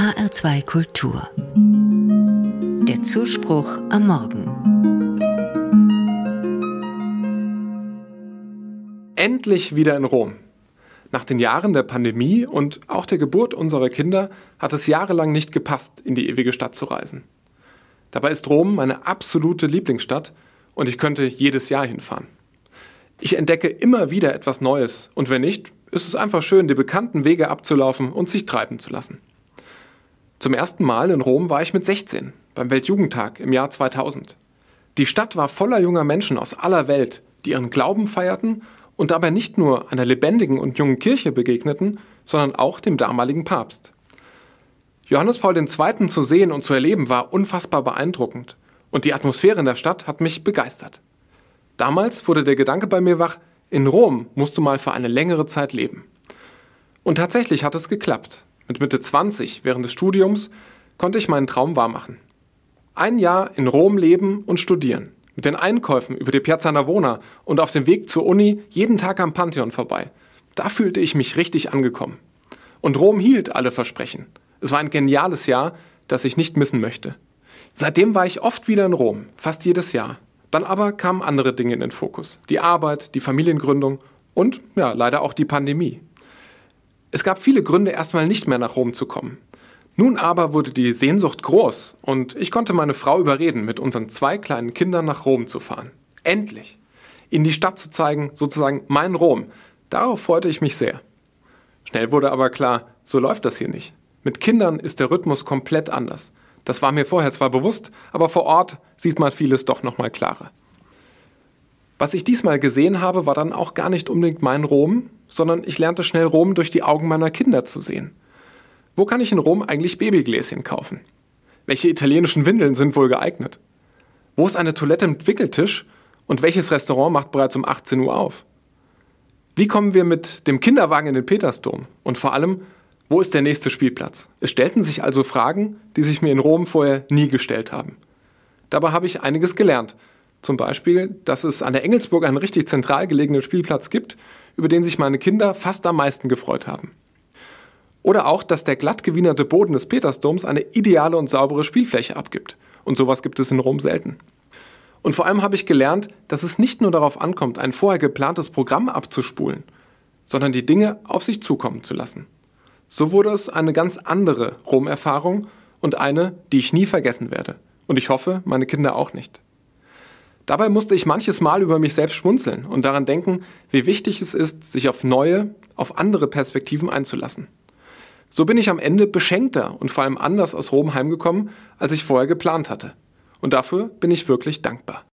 HR2 Kultur. Der Zuspruch am Morgen. Endlich wieder in Rom. Nach den Jahren der Pandemie und auch der Geburt unserer Kinder hat es jahrelang nicht gepasst, in die ewige Stadt zu reisen. Dabei ist Rom meine absolute Lieblingsstadt und ich könnte jedes Jahr hinfahren. Ich entdecke immer wieder etwas Neues und wenn nicht, ist es einfach schön, die bekannten Wege abzulaufen und sich treiben zu lassen. Zum ersten Mal in Rom war ich mit 16, beim Weltjugendtag im Jahr 2000. Die Stadt war voller junger Menschen aus aller Welt, die ihren Glauben feierten und dabei nicht nur einer lebendigen und jungen Kirche begegneten, sondern auch dem damaligen Papst. Johannes Paul II. zu sehen und zu erleben war unfassbar beeindruckend und die Atmosphäre in der Stadt hat mich begeistert. Damals wurde der Gedanke bei mir wach, in Rom musst du mal für eine längere Zeit leben. Und tatsächlich hat es geklappt. Mit Mitte 20, während des Studiums, konnte ich meinen Traum wahrmachen. Ein Jahr in Rom leben und studieren. Mit den Einkäufen über die Piazza Navona und auf dem Weg zur Uni jeden Tag am Pantheon vorbei. Da fühlte ich mich richtig angekommen. Und Rom hielt alle Versprechen. Es war ein geniales Jahr, das ich nicht missen möchte. Seitdem war ich oft wieder in Rom, fast jedes Jahr. Dann aber kamen andere Dinge in den Fokus. Die Arbeit, die Familiengründung und ja, leider auch die Pandemie. Es gab viele Gründe, erstmal nicht mehr nach Rom zu kommen. Nun aber wurde die Sehnsucht groß und ich konnte meine Frau überreden, mit unseren zwei kleinen Kindern nach Rom zu fahren. Endlich! Ihnen die Stadt zu zeigen, sozusagen mein Rom. Darauf freute ich mich sehr. Schnell wurde aber klar, so läuft das hier nicht. Mit Kindern ist der Rhythmus komplett anders. Das war mir vorher zwar bewusst, aber vor Ort sieht man vieles doch nochmal klarer. Was ich diesmal gesehen habe, war dann auch gar nicht unbedingt mein Rom, sondern ich lernte schnell Rom durch die Augen meiner Kinder zu sehen. Wo kann ich in Rom eigentlich Babygläschen kaufen? Welche italienischen Windeln sind wohl geeignet? Wo ist eine Toilette mit Wickeltisch und welches Restaurant macht bereits um 18 Uhr auf? Wie kommen wir mit dem Kinderwagen in den Petersdom? Und vor allem, wo ist der nächste Spielplatz? Es stellten sich also Fragen, die sich mir in Rom vorher nie gestellt haben. Dabei habe ich einiges gelernt. Zum Beispiel, dass es an der Engelsburg einen richtig zentral gelegenen Spielplatz gibt, über den sich meine Kinder fast am meisten gefreut haben. Oder auch, dass der glatt gewienerte Boden des Petersdoms eine ideale und saubere Spielfläche abgibt. Und sowas gibt es in Rom selten. Und vor allem habe ich gelernt, dass es nicht nur darauf ankommt, ein vorher geplantes Programm abzuspulen, sondern die Dinge auf sich zukommen zu lassen. So wurde es eine ganz andere Rom-Erfahrung und eine, die ich nie vergessen werde. Und ich hoffe, meine Kinder auch nicht. Dabei musste ich manches Mal über mich selbst schmunzeln und daran denken, wie wichtig es ist, sich auf neue, auf andere Perspektiven einzulassen. So bin ich am Ende beschenkter und vor allem anders aus Rom heimgekommen, als ich vorher geplant hatte. Und dafür bin ich wirklich dankbar.